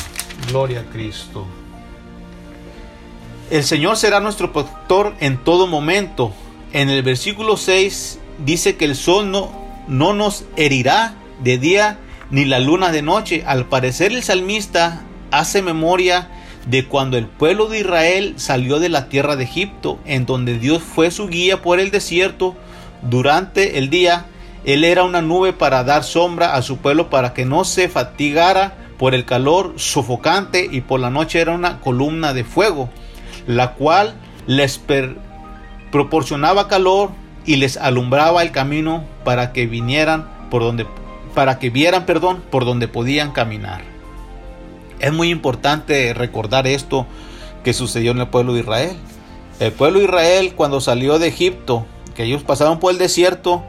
Gloria a Cristo. El Señor será nuestro protector en todo momento. En el versículo 6 dice que el sol no, no nos herirá de día ni la luna de noche. Al parecer el salmista hace memoria de cuando el pueblo de Israel salió de la tierra de Egipto, en donde Dios fue su guía por el desierto durante el día, él era una nube para dar sombra a su pueblo para que no se fatigara por el calor sofocante y por la noche era una columna de fuego, la cual les proporcionaba calor y les alumbraba el camino para que vinieran por donde para que vieran, perdón, por donde podían caminar. Es muy importante recordar esto que sucedió en el pueblo de Israel. El pueblo de Israel cuando salió de Egipto que ellos pasaron por el desierto,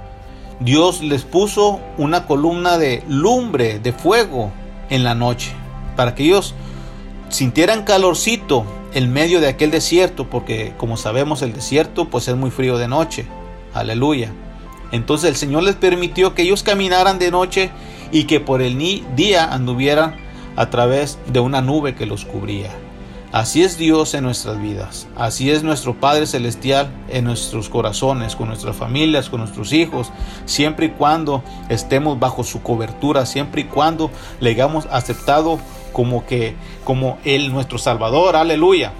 Dios les puso una columna de lumbre, de fuego en la noche, para que ellos sintieran calorcito en medio de aquel desierto, porque como sabemos el desierto pues es muy frío de noche. Aleluya. Entonces el Señor les permitió que ellos caminaran de noche y que por el día anduvieran a través de una nube que los cubría. Así es Dios en nuestras vidas. Así es nuestro Padre Celestial en nuestros corazones, con nuestras familias, con nuestros hijos, siempre y cuando estemos bajo su cobertura, siempre y cuando le hayamos aceptado como que como él nuestro Salvador. Aleluya.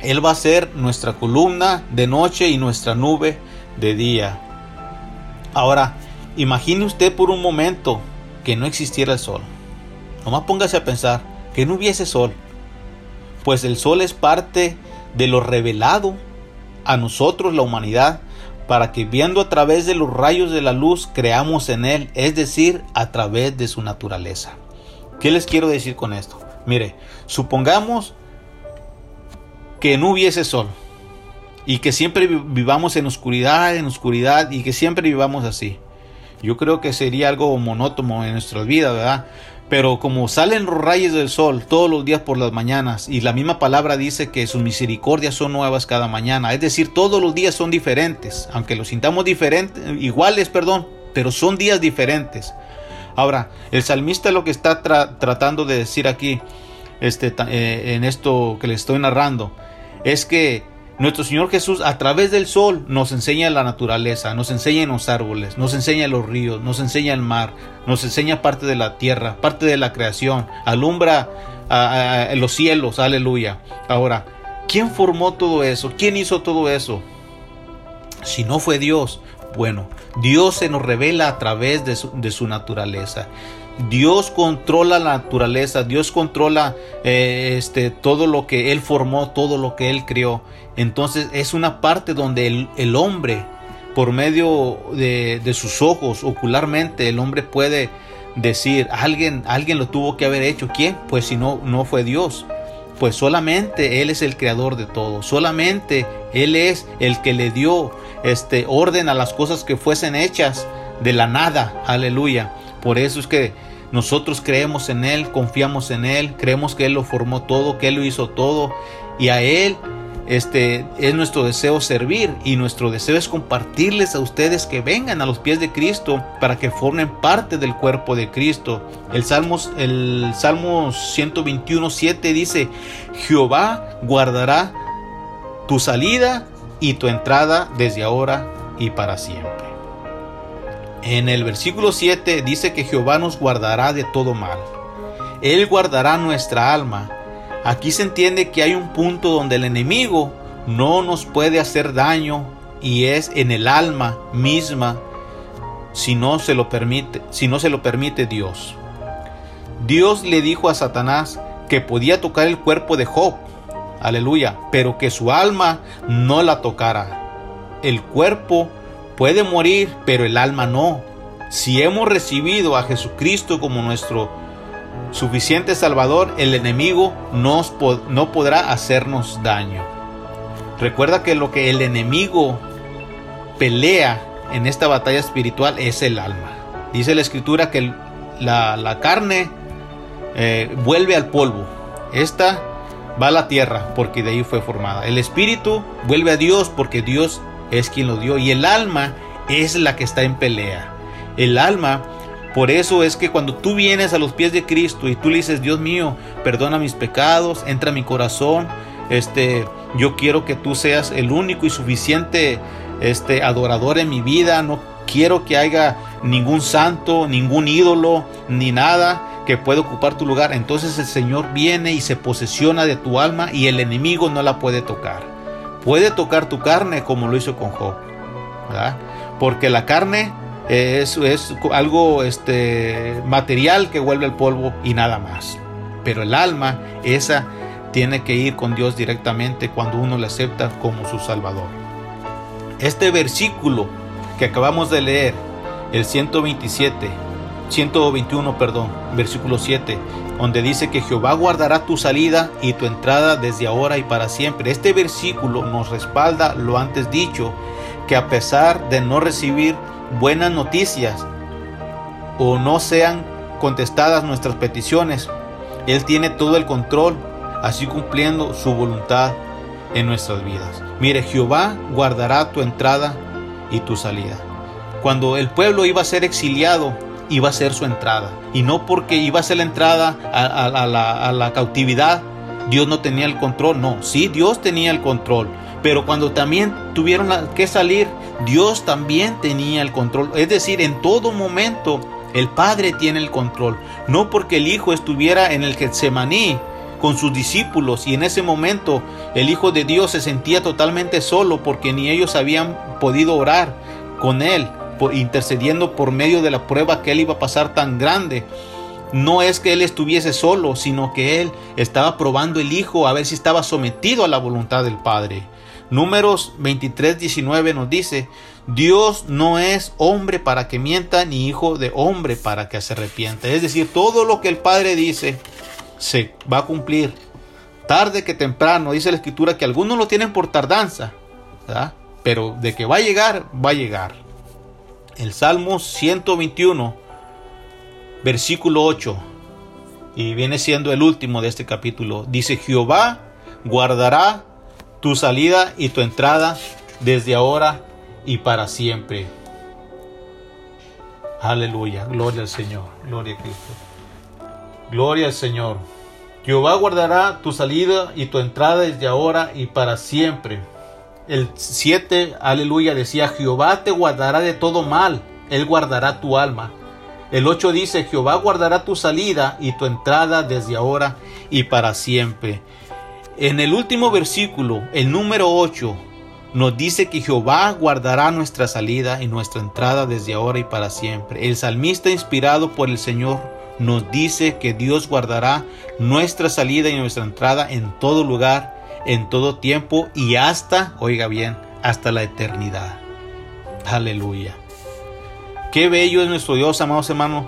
Él va a ser nuestra columna de noche y nuestra nube de día. Ahora, imagine usted por un momento que no existiera el sol. Nomás póngase a pensar que no hubiese sol. Pues el sol es parte de lo revelado a nosotros, la humanidad, para que viendo a través de los rayos de la luz creamos en él, es decir, a través de su naturaleza. ¿Qué les quiero decir con esto? Mire, supongamos que no hubiese sol y que siempre vivamos en oscuridad, en oscuridad y que siempre vivamos así. Yo creo que sería algo monótono en nuestra vida, ¿verdad? Pero como salen los rayos del sol todos los días por las mañanas y la misma palabra dice que sus misericordias son nuevas cada mañana, es decir, todos los días son diferentes, aunque los sintamos diferentes, iguales, perdón, pero son días diferentes. Ahora, el salmista lo que está tratando de decir aquí, este, eh, en esto que le estoy narrando, es que nuestro Señor Jesús a través del sol nos enseña la naturaleza, nos enseña los árboles, nos enseña los ríos, nos enseña el mar, nos enseña parte de la tierra, parte de la creación, alumbra los cielos, aleluya. Ahora, ¿quién formó todo eso? ¿Quién hizo todo eso? Si no fue Dios, bueno, Dios se nos revela a través de su, naturaleza. Dios controla la naturaleza, Dios controla eh, este, todo lo que Él formó, todo lo que Él creó. Entonces es una parte donde el, hombre, por medio de, sus ojos, ocularmente, el hombre puede decir, alguien, alguien lo tuvo que haber hecho. ¿Quién? Pues si no, no fue Dios. Pues solamente Él es el creador de todo. Solamente Él es el que le dio este orden a las cosas que fuesen hechas de la nada. Aleluya. Por eso es que nosotros creemos en Él, confiamos en Él, creemos que Él lo formó todo, que Él lo hizo todo y a Él este es nuestro deseo servir y nuestro deseo es compartirles a ustedes que vengan a los pies de Cristo para que formen parte del cuerpo de Cristo. El Salmos el Salmo 121:7 dice, "Jehová guardará tu salida y tu entrada desde ahora y para siempre." En el versículo 7 dice que Jehová nos guardará de todo mal. Él guardará nuestra alma. Aquí se entiende que hay un punto donde el enemigo no nos puede hacer daño y es en el alma misma si no se lo permite, si no se lo permite Dios. Dios le dijo a Satanás que podía tocar el cuerpo de Job, aleluya, pero que su alma no la tocara. El cuerpo puede morir, pero el alma no. Si hemos recibido a Jesucristo como nuestro suficiente Salvador, el enemigo no podrá hacernos daño. Recuerda que lo que el enemigo pelea en esta batalla espiritual es el alma. Dice la escritura que la, carne eh, vuelve al polvo. Esta va a la tierra porque de ahí fue formada. El espíritu vuelve a Dios porque Dios es quien lo dio y el alma es la que está en pelea. El alma, por eso es que cuando tú vienes a los pies de Cristo y tú le dices, Dios mío, perdona mis pecados, entra a mi corazón, este, yo quiero que tú seas el único y suficiente este, adorador en mi vida, no quiero que haya ningún santo, ningún ídolo, ni nada que pueda ocupar tu lugar. Entonces el Señor viene y se posesiona de tu alma y el enemigo no la puede tocar puede tocar tu carne como lo hizo con Job. Porque la carne es, algo este, material que vuelve al polvo y nada más. Pero el alma, esa tiene que ir con Dios directamente cuando uno le acepta como su Salvador. Este versículo que acabamos de leer, el 127, 121, perdón, versículo 7, donde dice que Jehová guardará tu salida y tu entrada desde ahora y para siempre. Este versículo nos respalda lo antes dicho, que a pesar de no recibir buenas noticias o no sean contestadas nuestras peticiones, Él tiene todo el control así cumpliendo su voluntad en nuestras vidas. Mire, Jehová guardará tu entrada y tu salida. Cuando el pueblo iba a ser exiliado, iba a ser su entrada. Y no porque iba a ser la entrada a, la, cautividad, Dios no tenía el control. No, sí, Dios tenía el control. Pero cuando también tuvieron que salir, Dios también tenía el control. Es decir, en todo momento el Padre tiene el control. No porque el Hijo estuviera en el Getsemaní con sus discípulos y en ese momento el Hijo de Dios se sentía totalmente solo porque ni ellos habían podido orar con Él, intercediendo por medio de la prueba que Él iba a pasar tan grande. No es que Él estuviese solo, sino que Él estaba probando el Hijo a ver si estaba sometido a la voluntad del Padre. Números 23, 19 nos dice, Dios no es hombre para que mienta, ni hijo de hombre para que se arrepienta. Es decir, todo lo que el Padre dice se va a cumplir. Tarde que temprano, dice la Escritura, que algunos lo tienen por tardanza, pero de que va a llegar, va a llegar. El Salmo 121, versículo 8, y viene siendo el último de este capítulo, dice, Jehová guardará tu salida y tu entrada desde ahora y para siempre. Aleluya, gloria al Señor, gloria a Cristo. Gloria al Señor. Jehová guardará tu salida y tu entrada desde ahora y para siempre. El 7, aleluya, decía, Jehová te guardará de todo mal, Él guardará tu alma. El 8 dice, Jehová guardará tu salida y tu entrada desde ahora y para siempre. En el último versículo, el número 8, nos dice que Jehová guardará nuestra salida y nuestra entrada desde ahora y para siempre. El salmista inspirado por el Señor nos dice que Dios guardará nuestra salida y nuestra entrada en todo lugar, en todo tiempo y hasta, oiga bien, hasta la eternidad. Aleluya. Qué bello es nuestro Dios, amados hermanos,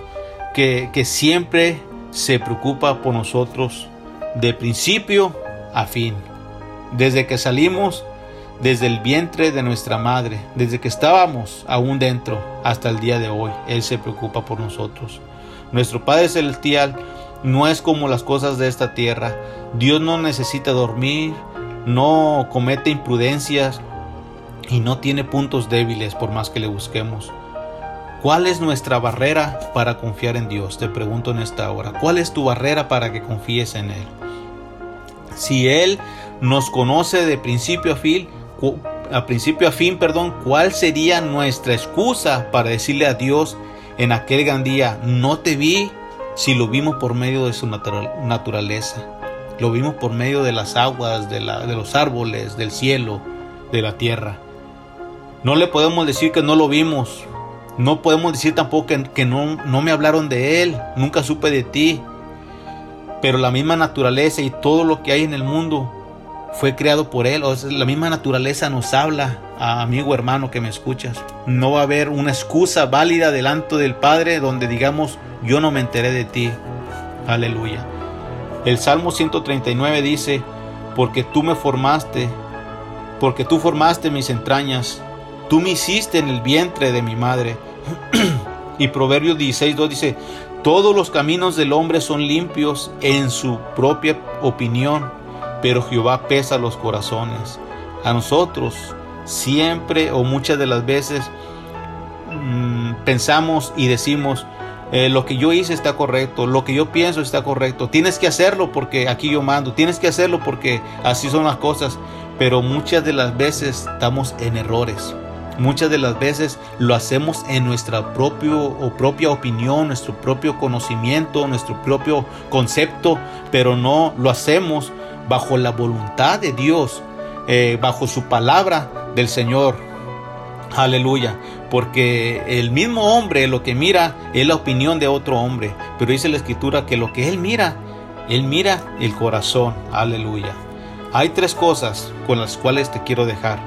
que, que siempre se preocupa por nosotros de principio a fin. Desde que salimos desde el vientre de nuestra madre, desde que estábamos aún dentro hasta el día de hoy, Él se preocupa por nosotros. Nuestro Padre Celestial no es como las cosas de esta tierra. Dios no necesita dormir, no comete imprudencias y no tiene puntos débiles por más que le busquemos. ¿Cuál es nuestra barrera para confiar en Dios? Te pregunto en esta hora. ¿Cuál es tu barrera para que confíes en Él? Si Él nos conoce de principio a fin, a principio a fin, perdón, ¿cuál sería nuestra excusa para decirle a Dios en aquel gran día, no te vi si lo vimos por medio de su naturaleza? Lo vimos por medio de las aguas, de, de los árboles, del cielo, de la tierra. No le podemos decir que no lo vimos. No podemos decir tampoco que, que no, no me hablaron de Él. Nunca supe de ti. Pero la misma naturaleza y todo lo que hay en el mundo fue creado por Él. O la misma naturaleza nos habla, amigo hermano que me escuchas. No va a haber una excusa válida delante del Padre donde digamos, yo no me enteré de ti. Aleluya. El Salmo 139 dice, porque tú me formaste, porque tú formaste mis entrañas, tú me hiciste en el vientre de mi madre. y Proverbios 16.2 dice, todos los caminos del hombre son limpios en su propia opinión, pero Jehová pesa los corazones. A nosotros siempre o muchas de las veces mm, pensamos y decimos, eh, lo que yo hice está correcto, lo que yo pienso está correcto, tienes que hacerlo porque aquí yo mando, tienes que hacerlo porque así son las cosas, pero muchas de las veces estamos en errores. Muchas de las veces lo hacemos en nuestra propio, o propia opinión, nuestro propio conocimiento, nuestro propio concepto, pero no lo hacemos bajo la voluntad de Dios, eh, bajo su palabra del Señor. Aleluya. Porque el mismo hombre lo que mira es la opinión de otro hombre. Pero dice la escritura que lo que él mira, él mira el corazón. Aleluya. Hay tres cosas con las cuales te quiero dejar.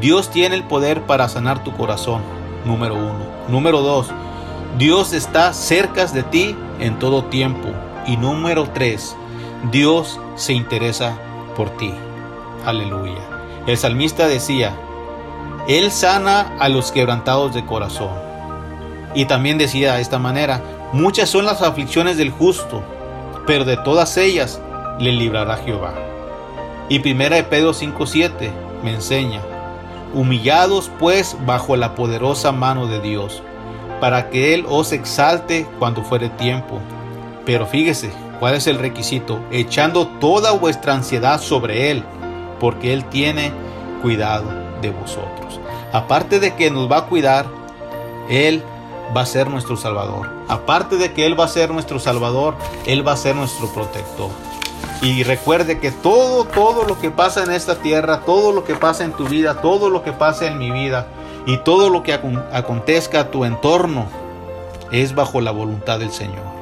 Dios tiene el poder para sanar tu corazón, número uno. Número dos, Dios está cerca de ti en todo tiempo. Y número tres, Dios se interesa por ti. Aleluya. El salmista decía, Él sana a los quebrantados de corazón. Y también decía de esta manera, muchas son las aflicciones del justo, pero de todas ellas le librará Jehová. Y primera de Pedro 5:7 me enseña, humillados pues bajo la poderosa mano de Dios, para que Él os exalte cuando fuere tiempo. Pero fíjese, ¿cuál es el requisito? Echando toda vuestra ansiedad sobre Él, porque Él tiene cuidado de vosotros. Aparte de que nos va a cuidar, Él va a ser nuestro Salvador. Aparte de que Él va a ser nuestro Salvador, Él va a ser nuestro protector. Y recuerde que todo, todo lo que pasa en esta tierra, todo lo que pasa en tu vida, todo lo que pasa en mi vida y todo lo que acontezca a tu entorno es bajo la voluntad del Señor.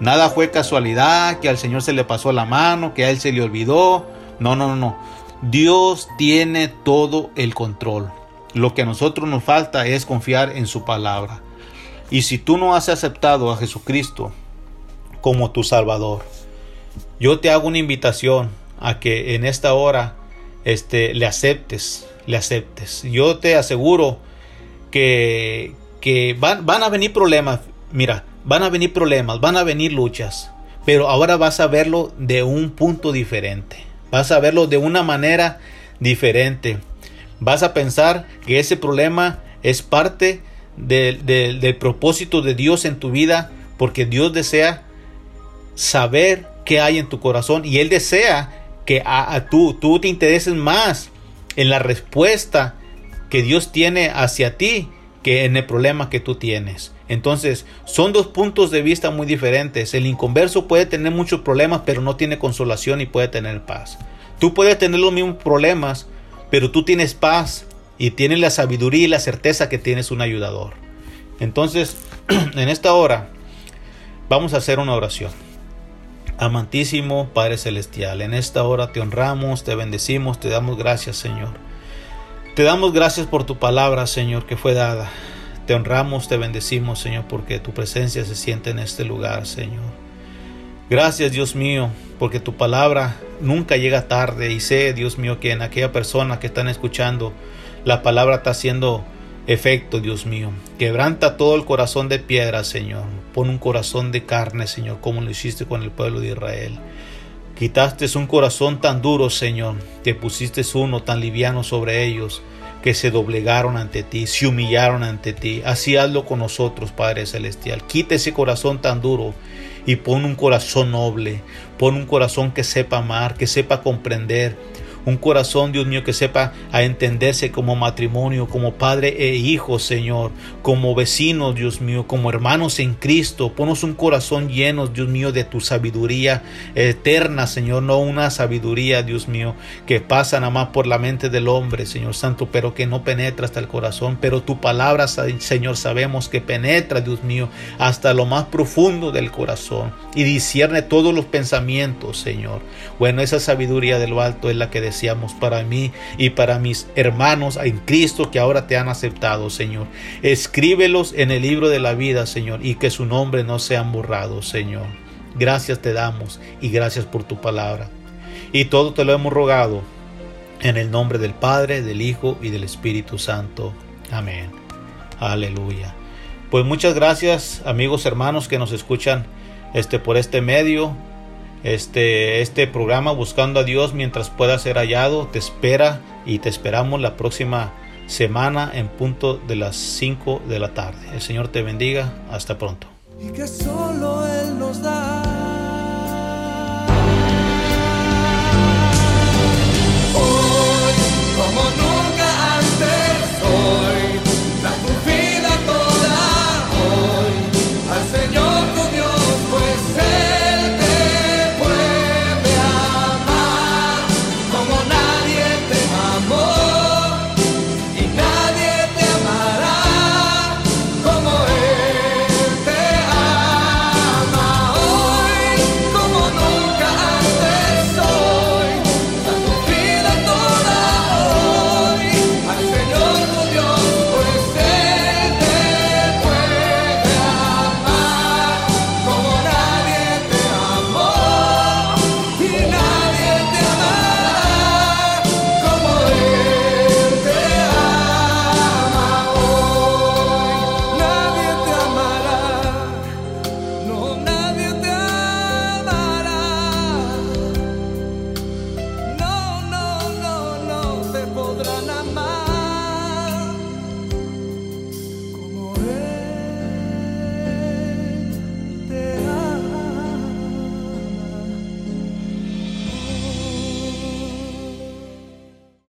Nada fue casualidad, que al Señor se le pasó la mano, que a Él se le olvidó. No, no, no, no. Dios tiene todo el control. Lo que a nosotros nos falta es confiar en su palabra. Y si tú no has aceptado a Jesucristo como tu Salvador, yo te hago una invitación a que en esta hora este, le aceptes, le aceptes. Yo te aseguro que, que van, van a venir problemas, mira, van a venir problemas, van a venir luchas, pero ahora vas a verlo de un punto diferente, vas a verlo de una manera diferente. Vas a pensar que ese problema es parte del propósito de Dios en tu vida, porque Dios desea saber qué hay en tu corazón y Él desea que a, tú, tú te intereses más en la respuesta que Dios tiene hacia ti que en el problema que tú tienes. Entonces, son dos puntos de vista muy diferentes. El inconverso puede tener muchos problemas, pero no tiene consolación y puede tener paz. Tú puedes tener los mismos problemas, pero tú tienes paz y tienes la sabiduría y la certeza que tienes un ayudador. Entonces, en esta hora, vamos a hacer una oración. Amantísimo Padre Celestial, en esta hora te honramos, te bendecimos, te damos gracias, Señor. Te damos gracias por tu palabra, Señor, que fue dada. Te honramos, te bendecimos, Señor, porque tu presencia se siente en este lugar, Señor. Gracias, Dios mío, porque tu palabra nunca llega tarde y sé, Dios mío, que en aquella persona que están escuchando, la palabra está haciendo efecto, Dios mío. Quebranta todo el corazón de piedra, Señor. Pon un corazón de carne, Señor, como lo hiciste con el pueblo de Israel. Quitaste un corazón tan duro, Señor, te pusiste uno tan liviano sobre ellos, que se doblegaron ante ti, se humillaron ante ti. Así hazlo con nosotros, Padre Celestial. Quita ese corazón tan duro y pon un corazón noble, pon un corazón que sepa amar, que sepa comprender, un corazón, Dios mío, que sepa a entenderse como matrimonio, como padre e hijo, Señor, como vecinos, Dios mío, como hermanos en Cristo. Ponos un corazón lleno, Dios mío, de tu sabiduría eterna, Señor, no una sabiduría, Dios mío, que pasa nada más por la mente del hombre, Señor Santo, pero que no penetra hasta el corazón. Pero tu palabra, Señor, sabemos que penetra, Dios mío, hasta lo más profundo del corazón y discierne todos los pensamientos, Señor. Bueno, esa sabiduría de lo alto es la que para mí y para mis hermanos en Cristo que ahora te han aceptado, Señor. Escríbelos en el libro de la vida, Señor, y que su nombre no sea borrado, Señor. Gracias te damos y gracias por tu palabra. Y todo te lo hemos rogado en el nombre del Padre, del Hijo y del Espíritu Santo. Amén. Aleluya. Pues muchas gracias, amigos hermanos que nos escuchan este por este medio este, este programa Buscando a Dios mientras pueda ser hallado. Te espera y te esperamos la próxima semana en punto de las 5 de la tarde. El Señor te bendiga. Hasta pronto. Y que solo Él nos da. Hoy, como nunca.